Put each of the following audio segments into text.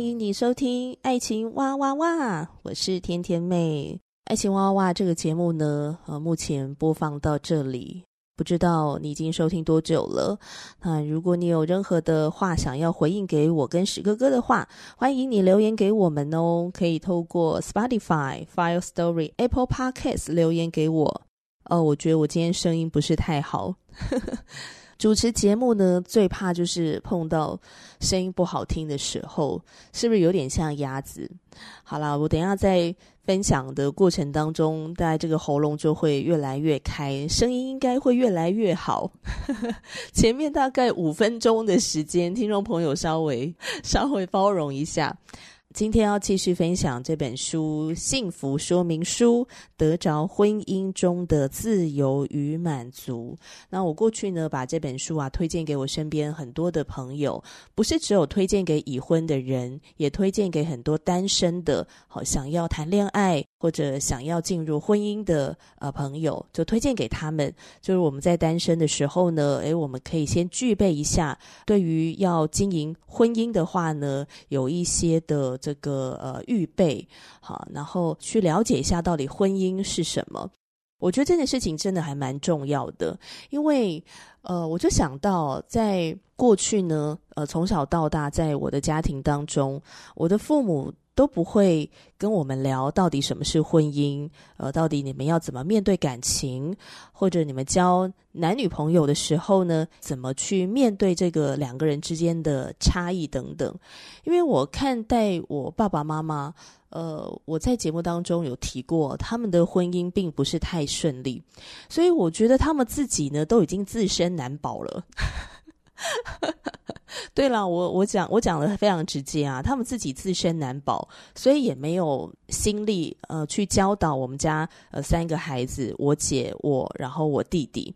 欢迎你收听《爱情哇哇哇》，我是甜甜妹。《爱情哇哇哇》这个节目呢，呃，目前播放到这里，不知道你已经收听多久了。那如果你有任何的话想要回应给我跟史哥哥的话，欢迎你留言给我们哦。可以透过 Spotify、Fire Story、Apple Podcasts 留言给我。哦，我觉得我今天声音不是太好。主持节目呢，最怕就是碰到声音不好听的时候，是不是有点像鸭子？好啦，我等下在分享的过程当中，大概这个喉咙就会越来越开，声音应该会越来越好。前面大概五分钟的时间，听众朋友稍微 稍微包容一下。今天要继续分享这本书《幸福说明书》，得着婚姻中的自由与满足。那我过去呢，把这本书啊推荐给我身边很多的朋友，不是只有推荐给已婚的人，也推荐给很多单身的，好想要谈恋爱或者想要进入婚姻的呃朋友，就推荐给他们。就是我们在单身的时候呢，诶，我们可以先具备一下，对于要经营婚姻的话呢，有一些的。这个呃预备好，然后去了解一下到底婚姻是什么。我觉得这件事情真的还蛮重要的，因为呃，我就想到在过去呢，呃，从小到大，在我的家庭当中，我的父母。都不会跟我们聊到底什么是婚姻，呃，到底你们要怎么面对感情，或者你们交男女朋友的时候呢，怎么去面对这个两个人之间的差异等等。因为我看待我爸爸妈妈，呃，我在节目当中有提过，他们的婚姻并不是太顺利，所以我觉得他们自己呢都已经自身难保了。对了，我我讲我讲的非常直接啊，他们自己自身难保，所以也没有心力呃去教导我们家呃三个孩子，我姐我然后我弟弟。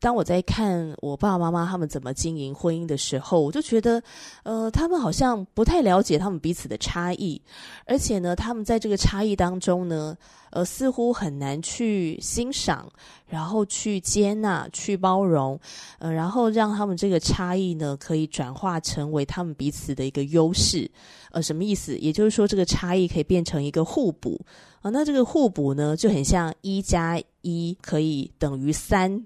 当我在看我爸爸妈妈他们怎么经营婚姻的时候，我就觉得，呃，他们好像不太了解他们彼此的差异，而且呢，他们在这个差异当中呢，呃，似乎很难去欣赏，然后去接纳、去包容，呃，然后让他们这个差异呢，可以转化成为他们彼此的一个优势。呃，什么意思？也就是说，这个差异可以变成一个互补。啊，那这个互补呢，就很像一加一可以等于三，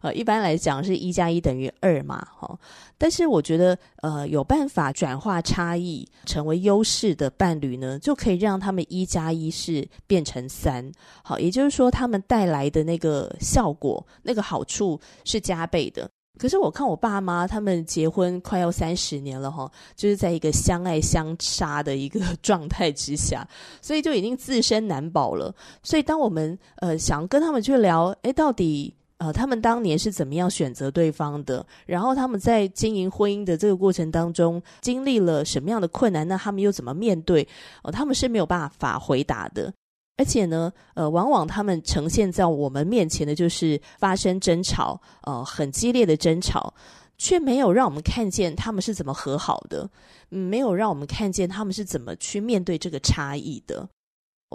呃，一般来讲是一加一等于二嘛，哈。但是我觉得，呃，有办法转化差异成为优势的伴侣呢，就可以让他们一加一是变成三，好，也就是说，他们带来的那个效果，那个好处是加倍的。可是我看我爸妈他们结婚快要三十年了哈，就是在一个相爱相杀的一个状态之下，所以就已经自身难保了。所以当我们呃想跟他们去聊，诶，到底呃他们当年是怎么样选择对方的，然后他们在经营婚姻的这个过程当中经历了什么样的困难，那他们又怎么面对？呃，他们是没有办法回答的。而且呢，呃，往往他们呈现在我们面前的，就是发生争吵，呃，很激烈的争吵，却没有让我们看见他们是怎么和好的，没有让我们看见他们是怎么去面对这个差异的。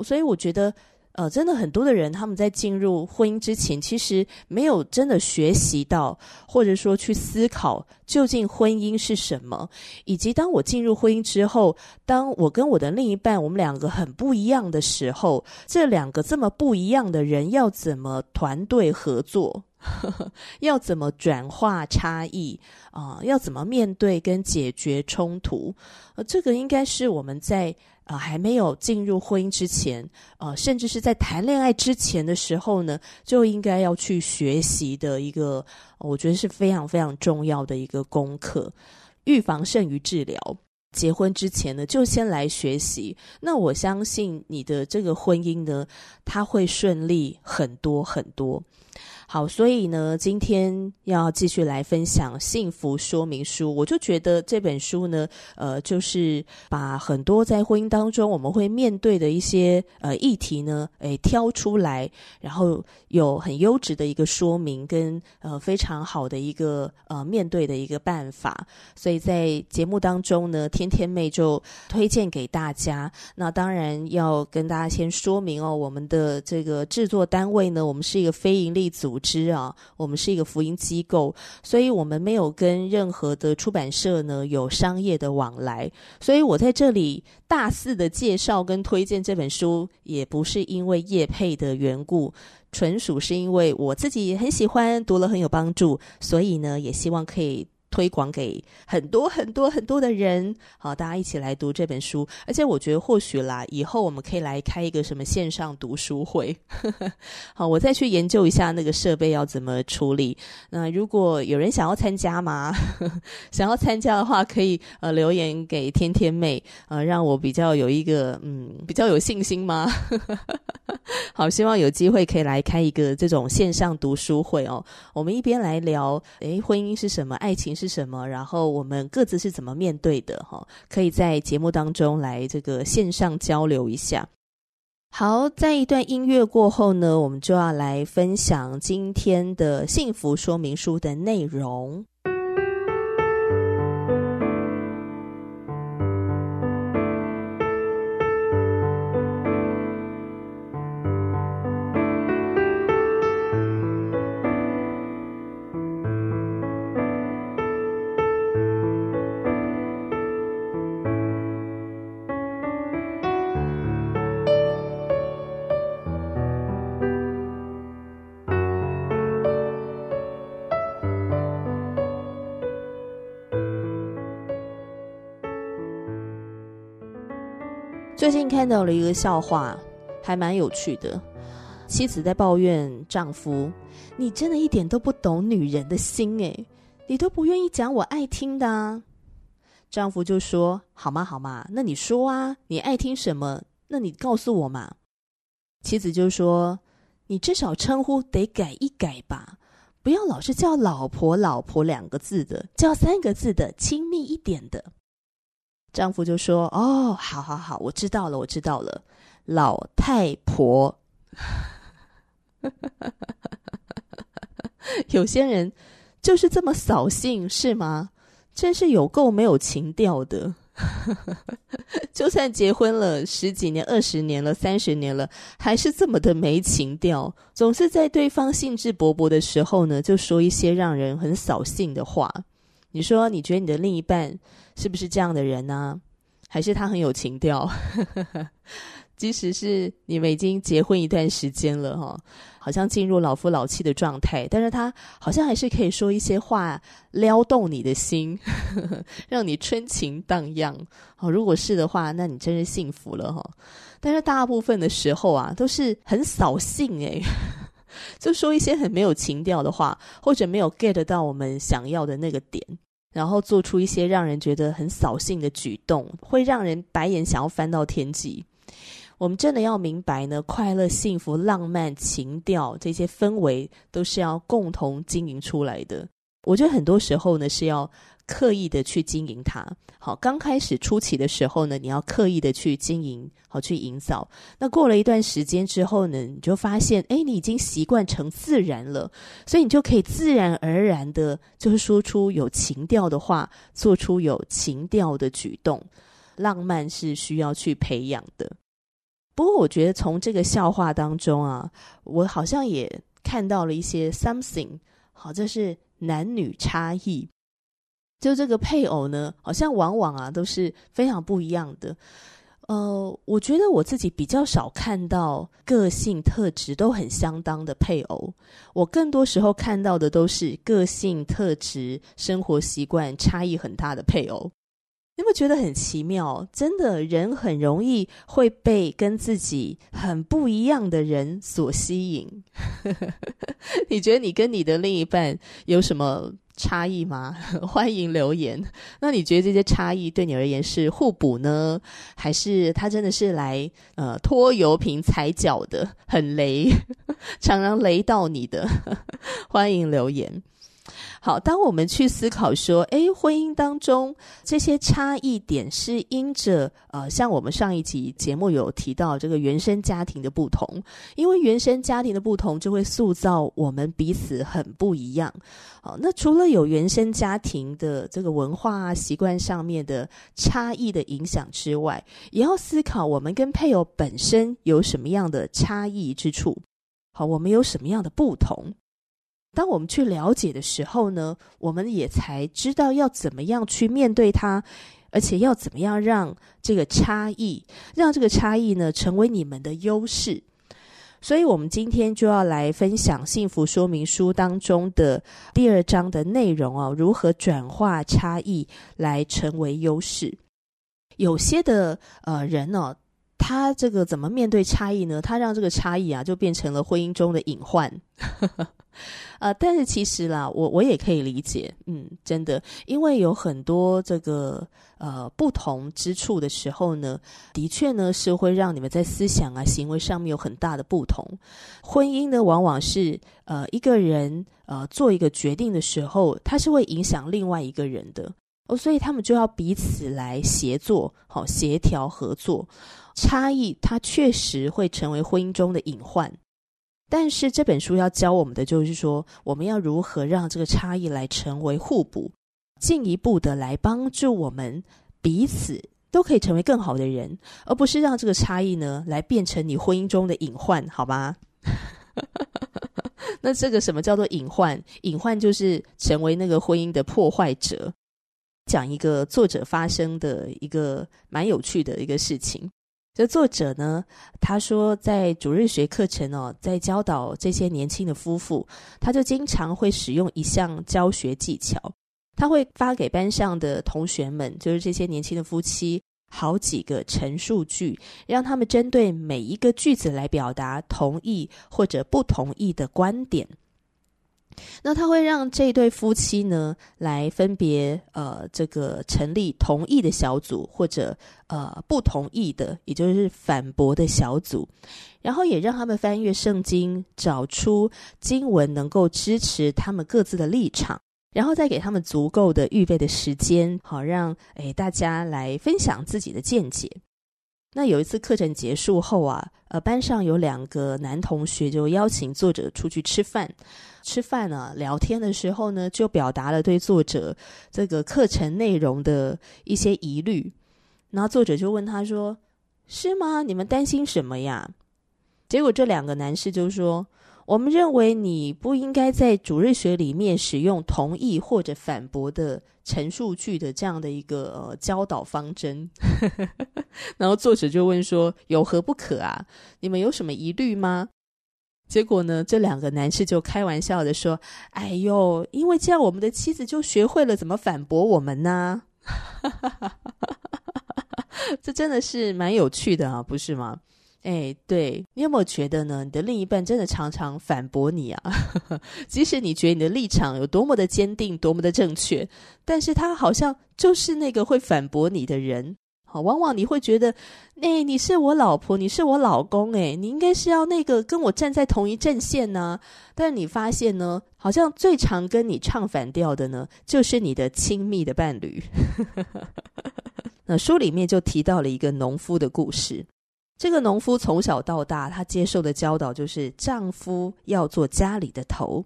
所以我觉得。呃，真的很多的人，他们在进入婚姻之前，其实没有真的学习到，或者说去思考究竟婚姻是什么，以及当我进入婚姻之后，当我跟我的另一半，我们两个很不一样的时候，这两个这么不一样的人要怎么团队合作？要怎么转化差异啊、要怎么面对跟解决冲突？呃，这个应该是我们在。呃，还没有进入婚姻之前，呃，甚至是在谈恋爱之前的时候呢，就应该要去学习的一个，我觉得是非常非常重要的一个功课。预防胜于治疗。结婚之前呢，就先来学习。那我相信你的这个婚姻呢，它会顺利很多很多。好，所以呢，今天要继续来分享《幸福说明书》。我就觉得这本书呢，呃，就是把很多在婚姻当中我们会面对的一些呃议题呢，诶，挑出来，然后有很优质的一个说明跟呃非常好的一个呃面对的一个办法。所以在节目当中呢，天天妹就推荐给大家。那当然要跟大家先说明哦，我们的这个制作单位呢，我们是一个非营利组织。知啊，我们是一个福音机构，所以我们没有跟任何的出版社呢有商业的往来，所以我在这里大肆的介绍跟推荐这本书，也不是因为业配的缘故，纯属是因为我自己很喜欢，读了很有帮助，所以呢，也希望可以。推广给很多很多很多的人，好，大家一起来读这本书。而且我觉得或许啦，以后我们可以来开一个什么线上读书会。好，我再去研究一下那个设备要怎么处理。那如果有人想要参加吗？想要参加的话，可以呃留言给天天妹，呃，让我比较有一个嗯比较有信心吗？好，希望有机会可以来开一个这种线上读书会哦。我们一边来聊，诶，婚姻是什么？爱情是。是什么？然后我们各自是怎么面对的？哈，可以在节目当中来这个线上交流一下。好，在一段音乐过后呢，我们就要来分享今天的幸福说明书的内容。近看到了一个笑话，还蛮有趣的。妻子在抱怨丈夫：“你真的一点都不懂女人的心诶，你都不愿意讲我爱听的啊。”丈夫就说：“好嘛好嘛，那你说啊，你爱听什么？那你告诉我嘛。”妻子就说：“你至少称呼得改一改吧，不要老是叫老婆老婆两个字的，叫三个字的，亲密一点的。”丈夫就说：“哦，好好好，我知道了，我知道了，老太婆。”有些人就是这么扫兴，是吗？真是有够没有情调的。就算结婚了十几年、二十年了、三十年了，还是这么的没情调，总是在对方兴致勃勃的时候呢，就说一些让人很扫兴的话。你说，你觉得你的另一半是不是这样的人呢？还是他很有情调？即使是你们已经结婚一段时间了，哈，好像进入老夫老妻的状态，但是他好像还是可以说一些话撩动你的心，让你春情荡漾。哦，如果是的话，那你真是幸福了哈。但是大部分的时候啊，都是很扫兴诶。就说一些很没有情调的话，或者没有 get 到我们想要的那个点，然后做出一些让人觉得很扫兴的举动，会让人白眼想要翻到天际。我们真的要明白呢，快乐、幸福、浪漫、情调这些氛围都是要共同经营出来的。我觉得很多时候呢，是要。刻意的去经营它，好，刚开始初期的时候呢，你要刻意的去经营，好，去营造。那过了一段时间之后呢，你就发现，诶，你已经习惯成自然了，所以你就可以自然而然的，就是说出有情调的话，做出有情调的举动。浪漫是需要去培养的。不过，我觉得从这个笑话当中啊，我好像也看到了一些 something，好，这是男女差异。就这个配偶呢，好像往往啊都是非常不一样的。呃，我觉得我自己比较少看到个性特质都很相当的配偶，我更多时候看到的都是个性特质、生活习惯差异很大的配偶。你有没有觉得很奇妙？真的，人很容易会被跟自己很不一样的人所吸引。你觉得你跟你的另一半有什么差异吗？欢迎留言。那你觉得这些差异对你而言是互补呢，还是他真的是来呃拖油瓶踩脚的，很雷，常常雷到你的？欢迎留言。好，当我们去思考说，诶，婚姻当中这些差异点是因着呃，像我们上一集节目有提到这个原生家庭的不同，因为原生家庭的不同，就会塑造我们彼此很不一样。好，那除了有原生家庭的这个文化、习惯上面的差异的影响之外，也要思考我们跟配偶本身有什么样的差异之处。好，我们有什么样的不同？当我们去了解的时候呢，我们也才知道要怎么样去面对它，而且要怎么样让这个差异，让这个差异呢成为你们的优势。所以，我们今天就要来分享《幸福说明书》当中的第二章的内容哦，如何转化差异来成为优势。有些的呃人呢、哦，他这个怎么面对差异呢？他让这个差异啊，就变成了婚姻中的隐患。呃，但是其实啦，我我也可以理解，嗯，真的，因为有很多这个呃不同之处的时候呢，的确呢是会让你们在思想啊、行为上面有很大的不同。婚姻呢，往往是呃一个人呃做一个决定的时候，它是会影响另外一个人的哦，所以他们就要彼此来协作，好、协调合作。差异它确实会成为婚姻中的隐患。但是这本书要教我们的就是说，我们要如何让这个差异来成为互补，进一步的来帮助我们彼此都可以成为更好的人，而不是让这个差异呢来变成你婚姻中的隐患，好吗？那这个什么叫做隐患？隐患就是成为那个婚姻的破坏者。讲一个作者发生的一个蛮有趣的一个事情。这作者呢，他说在主日学课程哦，在教导这些年轻的夫妇，他就经常会使用一项教学技巧，他会发给班上的同学们，就是这些年轻的夫妻，好几个陈述句，让他们针对每一个句子来表达同意或者不同意的观点。那他会让这对夫妻呢，来分别呃，这个成立同意的小组，或者呃不同意的，也就是反驳的小组，然后也让他们翻阅圣经，找出经文能够支持他们各自的立场，然后再给他们足够的预备的时间，好让诶大家来分享自己的见解。那有一次课程结束后啊，呃，班上有两个男同学就邀请作者出去吃饭。吃饭、啊，聊天的时候呢，就表达了对作者这个课程内容的一些疑虑。然后作者就问他说：“是吗？你们担心什么呀？”结果这两个男士就说：“我们认为你不应该在主日学里面使用同意或者反驳的陈述句的这样的一个呃教导方针。” 然后作者就问说：“有何不可啊？你们有什么疑虑吗？”结果呢，这两个男士就开玩笑的说：“哎呦，因为这样我们的妻子就学会了怎么反驳我们呢。”这真的是蛮有趣的啊，不是吗？哎，对，你有没有觉得呢？你的另一半真的常常反驳你啊？即使你觉得你的立场有多么的坚定，多么的正确，但是他好像就是那个会反驳你的人。好，往往你会觉得，哎，你是我老婆，你是我老公，哎，你应该是要那个跟我站在同一阵线呢。但是你发现呢，好像最常跟你唱反调的呢，就是你的亲密的伴侣。那书里面就提到了一个农夫的故事。这个农夫从小到大，他接受的教导就是丈夫要做家里的头。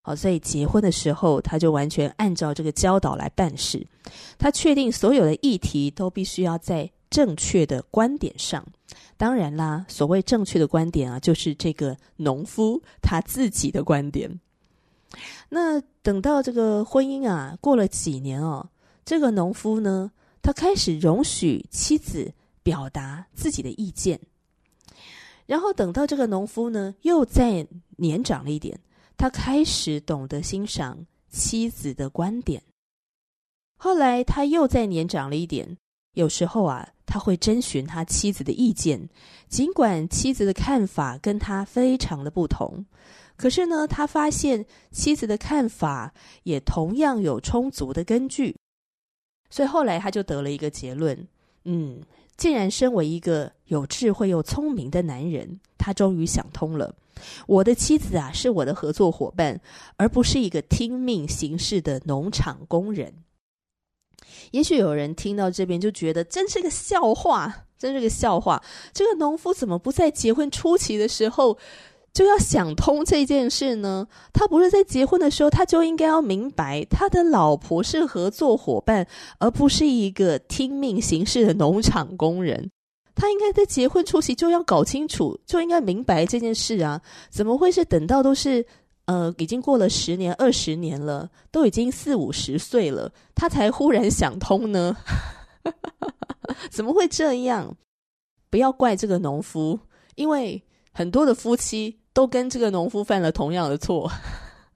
好，所以结婚的时候，他就完全按照这个教导来办事。他确定所有的议题都必须要在正确的观点上。当然啦，所谓正确的观点啊，就是这个农夫他自己的观点。那等到这个婚姻啊过了几年哦，这个农夫呢，他开始容许妻子表达自己的意见。然后等到这个农夫呢，又再年长了一点。他开始懂得欣赏妻子的观点。后来他又再年长了一点，有时候啊，他会征询他妻子的意见，尽管妻子的看法跟他非常的不同，可是呢，他发现妻子的看法也同样有充足的根据，所以后来他就得了一个结论：嗯，竟然身为一个有智慧又聪明的男人，他终于想通了，我的妻子啊是我的合作伙伴，而不是一个听命行事的农场工人。也许有人听到这边就觉得真是个笑话，真是个笑话。这个农夫怎么不在结婚初期的时候就要想通这件事呢？他不是在结婚的时候他就应该要明白，他的老婆是合作伙伴，而不是一个听命行事的农场工人。他应该在结婚初期就要搞清楚，就应该明白这件事啊！怎么会是等到都是？呃，已经过了十年、二十年了，都已经四五十岁了，他才忽然想通呢？怎么会这样？不要怪这个农夫，因为很多的夫妻都跟这个农夫犯了同样的错，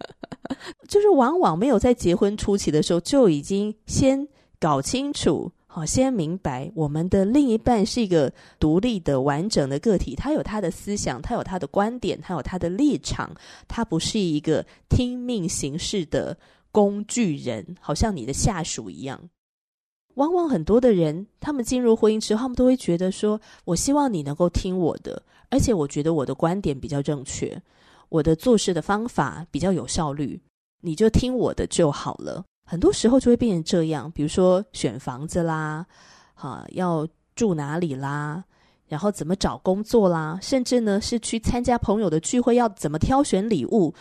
就是往往没有在结婚初期的时候就已经先搞清楚。好，先明白我们的另一半是一个独立的、完整的个体，他有他的思想，他有他的观点，他有他的立场，他不是一个听命行事的工具人，好像你的下属一样。往往很多的人，他们进入婚姻之后，他们都会觉得说：“我希望你能够听我的，而且我觉得我的观点比较正确，我的做事的方法比较有效率，你就听我的就好了。”很多时候就会变成这样，比如说选房子啦，啊，要住哪里啦，然后怎么找工作啦，甚至呢是去参加朋友的聚会要怎么挑选礼物，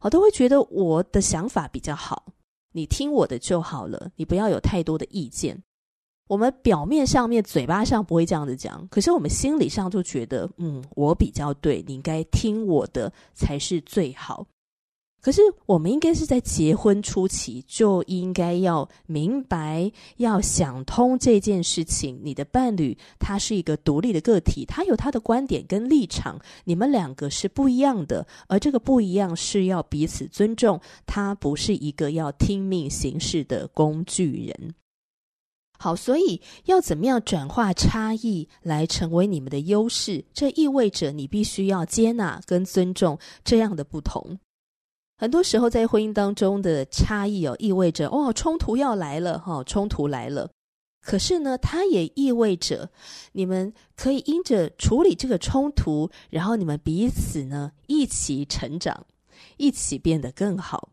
我都会觉得我的想法比较好，你听我的就好了，你不要有太多的意见。我们表面上面嘴巴上不会这样子讲，可是我们心理上就觉得，嗯，我比较对，你应该听我的才是最好。可是，我们应该是在结婚初期就应该要明白、要想通这件事情。你的伴侣他是一个独立的个体，他有他的观点跟立场，你们两个是不一样的。而这个不一样是要彼此尊重，他不是一个要听命行事的工具人。好，所以要怎么样转化差异来成为你们的优势？这意味着你必须要接纳跟尊重这样的不同。很多时候，在婚姻当中的差异哦，意味着哦，冲突要来了哈，冲突来了。可是呢，它也意味着你们可以因着处理这个冲突，然后你们彼此呢一起成长，一起变得更好。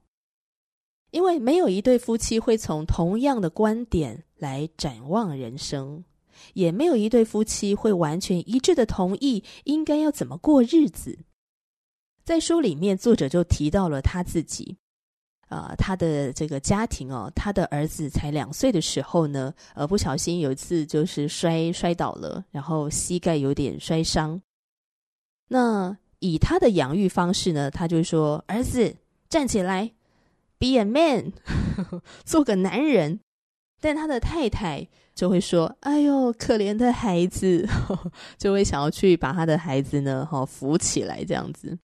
因为没有一对夫妻会从同样的观点来展望人生，也没有一对夫妻会完全一致的同意应该要怎么过日子。在书里面，作者就提到了他自己，啊、他的这个家庭哦，他的儿子才两岁的时候呢，呃，不小心有一次就是摔摔倒了，然后膝盖有点摔伤。那以他的养育方式呢，他就说：“儿子站起来，be a man，做个男人。”但他的太太就会说：“哎呦，可怜的孩子，就会想要去把他的孩子呢，哈，扶起来这样子。”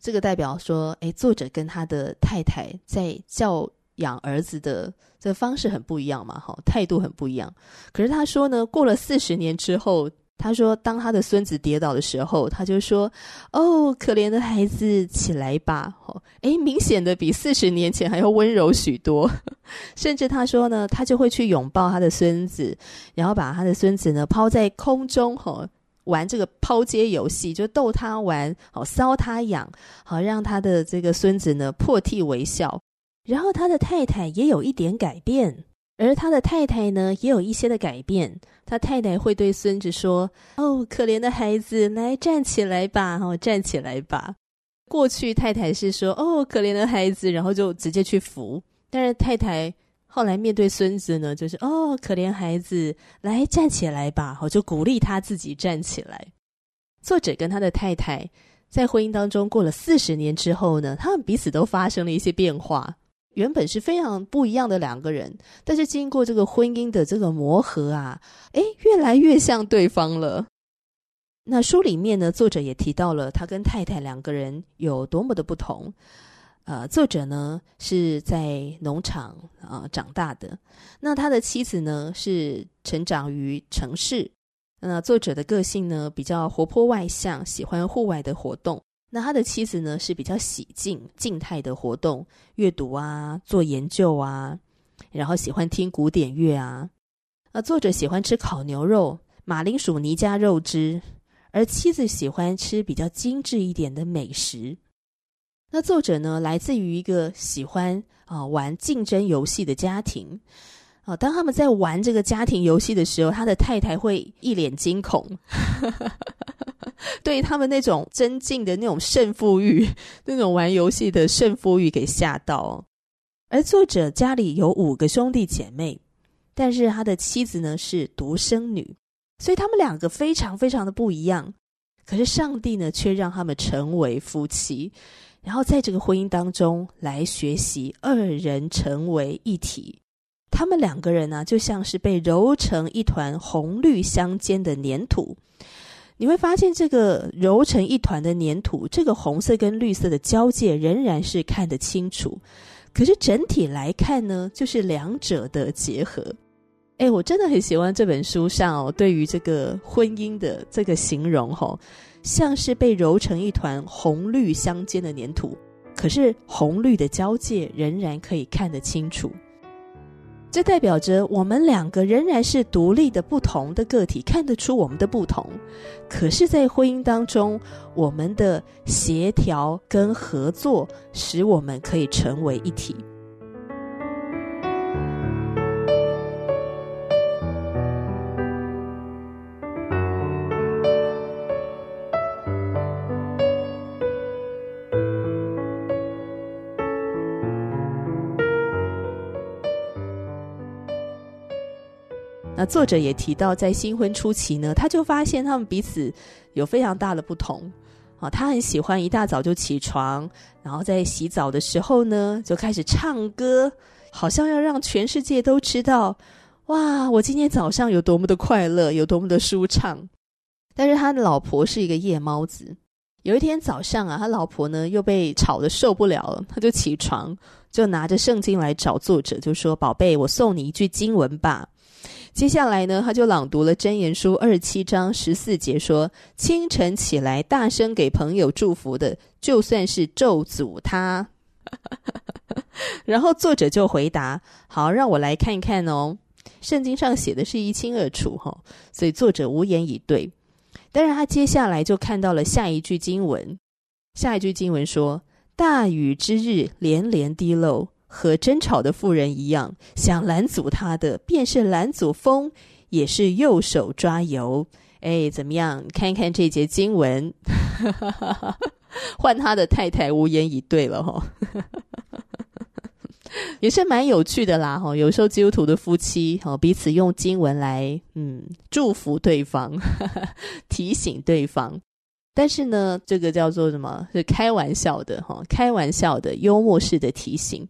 这个代表说，诶，作者跟他的太太在教养儿子的这方式很不一样嘛，哈，态度很不一样。可是他说呢，过了四十年之后，他说当他的孙子跌倒的时候，他就说：“哦，可怜的孩子，起来吧。”哦，诶，明显的比四十年前还要温柔许多。甚至他说呢，他就会去拥抱他的孙子，然后把他的孙子呢抛在空中，哈。玩这个抛接游戏，就逗他玩，好搔他痒，好让他的这个孙子呢破涕为笑。然后他的太太也有一点改变，而他的太太呢也有一些的改变。他太太会对孙子说：“哦，可怜的孩子，来站起来吧，哦，站起来吧。”过去太太是说：“哦，可怜的孩子”，然后就直接去扶。但是太太。后来面对孙子呢，就是哦，可怜孩子，来站起来吧，我就鼓励他自己站起来。作者跟他的太太在婚姻当中过了四十年之后呢，他们彼此都发生了一些变化。原本是非常不一样的两个人，但是经过这个婚姻的这个磨合啊，诶，越来越像对方了。那书里面呢，作者也提到了他跟太太两个人有多么的不同。呃，作者呢是在农场啊、呃、长大的，那他的妻子呢是成长于城市。那作者的个性呢比较活泼外向，喜欢户外的活动，那他的妻子呢是比较喜静静态的活动，阅读啊，做研究啊，然后喜欢听古典乐啊。那作者喜欢吃烤牛肉、马铃薯泥加肉汁，而妻子喜欢吃比较精致一点的美食。那作者呢，来自于一个喜欢啊玩竞争游戏的家庭啊。当他们在玩这个家庭游戏的时候，他的太太会一脸惊恐。对他们那种增进的那种胜负欲，那种玩游戏的胜负欲给吓到。而作者家里有五个兄弟姐妹，但是他的妻子呢是独生女，所以他们两个非常非常的不一样。可是上帝呢却让他们成为夫妻，然后在这个婚姻当中来学习二人成为一体。他们两个人呢就像是被揉成一团红绿相间的粘土。你会发现，这个揉成一团的粘土，这个红色跟绿色的交界仍然是看得清楚。可是整体来看呢，就是两者的结合。哎，我真的很喜欢这本书上哦，对于这个婚姻的这个形容，哦，像是被揉成一团红绿相间的粘土，可是红绿的交界仍然可以看得清楚。这代表着我们两个仍然是独立的不同的个体，看得出我们的不同。可是，在婚姻当中，我们的协调跟合作，使我们可以成为一体。那作者也提到，在新婚初期呢，他就发现他们彼此有非常大的不同。啊，他很喜欢一大早就起床，然后在洗澡的时候呢，就开始唱歌，好像要让全世界都知道，哇，我今天早上有多么的快乐，有多么的舒畅。但是他的老婆是一个夜猫子。有一天早上啊，他老婆呢又被吵得受不了了，他就起床，就拿着圣经来找作者，就说：“宝贝，我送你一句经文吧。”接下来呢，他就朗读了《箴言书》二十七章十四节，说：“清晨起来，大声给朋友祝福的，就算是咒诅他。”然后作者就回答：“好，让我来看一看哦。圣经上写的是一清二楚哈，所以作者无言以对。但是他接下来就看到了下一句经文，下一句经文说：‘大雨之日，连连滴漏。’”和争吵的妇人一样，想拦阻他的，便是拦阻风，也是右手抓油。哎，怎么样？看一看这节经文，换他的太太无言以对了哈，也是蛮有趣的啦哈。有时候基督徒的夫妻哈，彼此用经文来嗯祝福对方，提醒对方。但是呢，这个叫做什么？是开玩笑的哈，开玩笑的幽默式的提醒。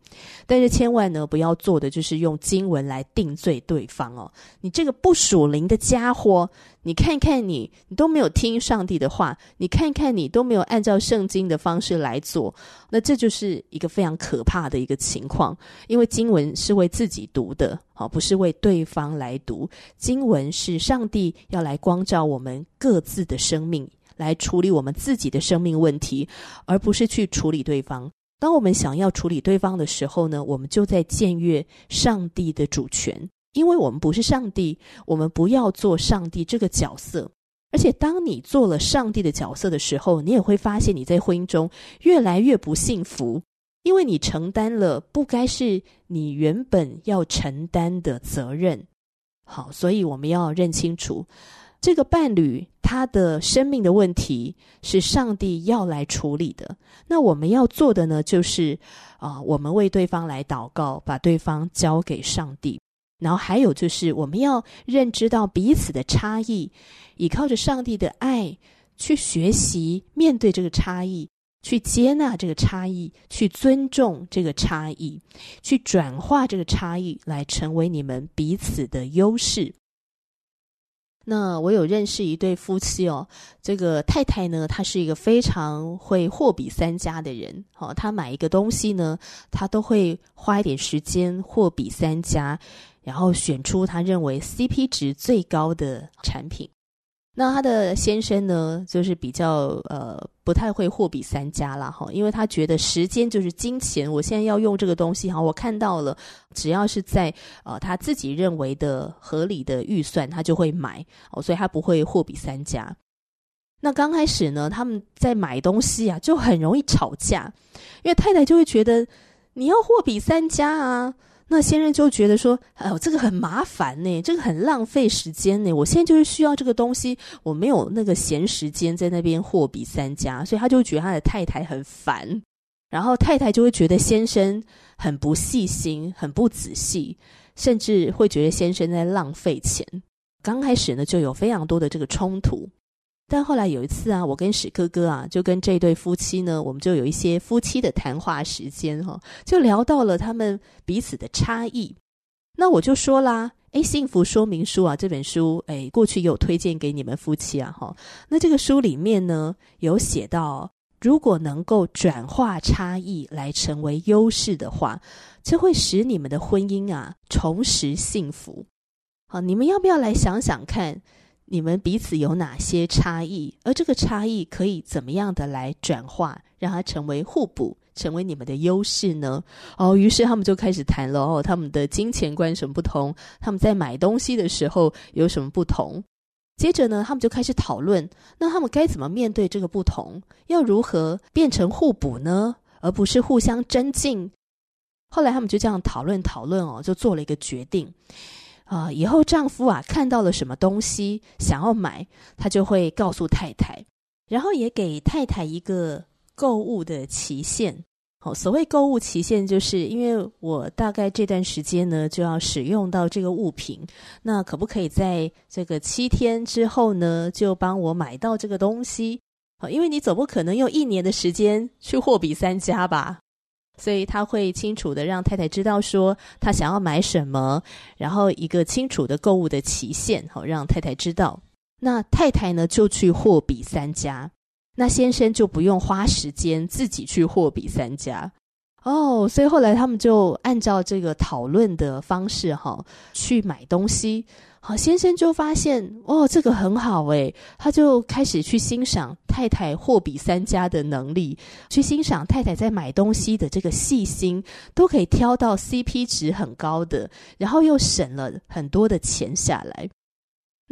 但是千万呢，不要做的就是用经文来定罪对方哦。你这个不属灵的家伙，你看看你，你都没有听上帝的话，你看看你都没有按照圣经的方式来做，那这就是一个非常可怕的一个情况。因为经文是为自己读的，好，不是为对方来读。经文是上帝要来光照我们各自的生命。来处理我们自己的生命问题，而不是去处理对方。当我们想要处理对方的时候呢，我们就在僭越上帝的主权，因为我们不是上帝，我们不要做上帝这个角色。而且，当你做了上帝的角色的时候，你也会发现你在婚姻中越来越不幸福，因为你承担了不该是你原本要承担的责任。好，所以我们要认清楚。这个伴侣他的生命的问题是上帝要来处理的。那我们要做的呢，就是啊、我们为对方来祷告，把对方交给上帝。然后还有就是，我们要认知到彼此的差异，依靠着上帝的爱去学习面对这个差异，去接纳这个差异，去尊重这个差异，去转化这个差异，来成为你们彼此的优势。那我有认识一对夫妻哦，这个太太呢，她是一个非常会货比三家的人。哦，她买一个东西呢，她都会花一点时间货比三家，然后选出她认为 CP 值最高的产品。那他的先生呢，就是比较呃不太会货比三家啦哈，因为他觉得时间就是金钱，我现在要用这个东西哈，我看到了，只要是在呃他自己认为的合理的预算，他就会买哦，所以他不会货比三家。那刚开始呢，他们在买东西啊，就很容易吵架，因为太太就会觉得你要货比三家啊。那先生就觉得说：“哎呦，这个很麻烦呢，这个很浪费时间呢。我现在就是需要这个东西，我没有那个闲时间在那边货比三家，所以他就觉得他的太太很烦。然后太太就会觉得先生很不细心、很不仔细，甚至会觉得先生在浪费钱。刚开始呢，就有非常多的这个冲突。”但后来有一次啊，我跟史哥哥啊，就跟这对夫妻呢，我们就有一些夫妻的谈话时间哈，就聊到了他们彼此的差异。那我就说啦，诶，幸福说明书啊，这本书，诶，过去有推荐给你们夫妻啊，哈。那这个书里面呢，有写到，如果能够转化差异来成为优势的话，这会使你们的婚姻啊重拾幸福。好，你们要不要来想想看？你们彼此有哪些差异？而这个差异可以怎么样的来转化，让它成为互补，成为你们的优势呢？哦，于是他们就开始谈了哦，他们的金钱观什么不同？他们在买东西的时候有什么不同？接着呢，他们就开始讨论，那他们该怎么面对这个不同？要如何变成互补呢？而不是互相争竞？后来他们就这样讨论讨论哦，就做了一个决定。啊、以后丈夫啊看到了什么东西想要买，他就会告诉太太，然后也给太太一个购物的期限。好、哦，所谓购物期限，就是因为我大概这段时间呢就要使用到这个物品，那可不可以在这个七天之后呢就帮我买到这个东西？好、哦，因为你总不可能用一年的时间去货比三家吧。所以他会清楚的让太太知道说他想要买什么，然后一个清楚的购物的期限，好让太太知道。那太太呢就去货比三家，那先生就不用花时间自己去货比三家。哦，所以后来他们就按照这个讨论的方式哈去买东西。好，先生就发现哦，这个很好诶，他就开始去欣赏太太货比三家的能力，去欣赏太太在买东西的这个细心，都可以挑到 CP 值很高的，然后又省了很多的钱下来。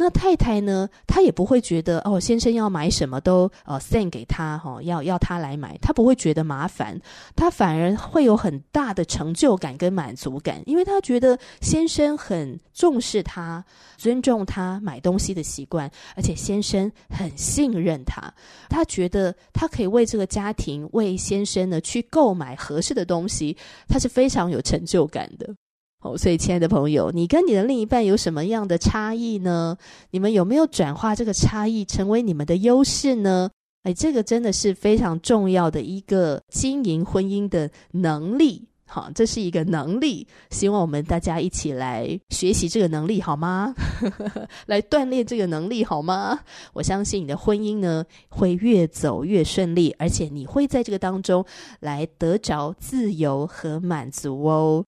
那太太呢？她也不会觉得哦，先生要买什么都呃 send 给他哈、哦，要要他来买，她不会觉得麻烦，她反而会有很大的成就感跟满足感，因为她觉得先生很重视她，尊重她买东西的习惯，而且先生很信任她，她觉得她可以为这个家庭为先生呢去购买合适的东西，她是非常有成就感的。哦，所以亲爱的朋友，你跟你的另一半有什么样的差异呢？你们有没有转化这个差异成为你们的优势呢？哎，这个真的是非常重要的一个经营婚姻的能力。好，这是一个能力，希望我们大家一起来学习这个能力，好吗？来锻炼这个能力，好吗？我相信你的婚姻呢会越走越顺利，而且你会在这个当中来得着自由和满足哦。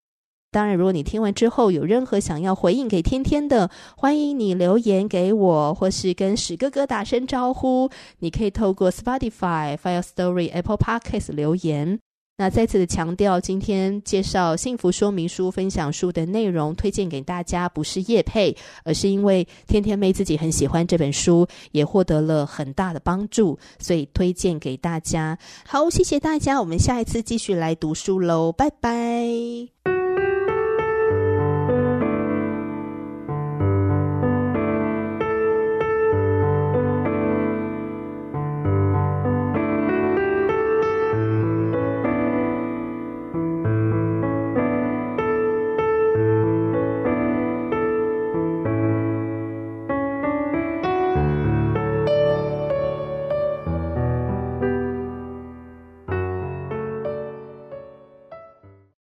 当然，如果你听完之后有任何想要回应给天天的，欢迎你留言给我，或是跟史哥哥打声招呼。你可以透过 Spotify、Fire Story、Apple Podcast 留言。那再次的强调，今天介绍幸福说明书分享书的内容，推荐给大家不是叶配，而是因为天天妹自己很喜欢这本书，也获得了很大的帮助，所以推荐给大家。好，谢谢大家，我们下一次继续来读书喽，拜拜。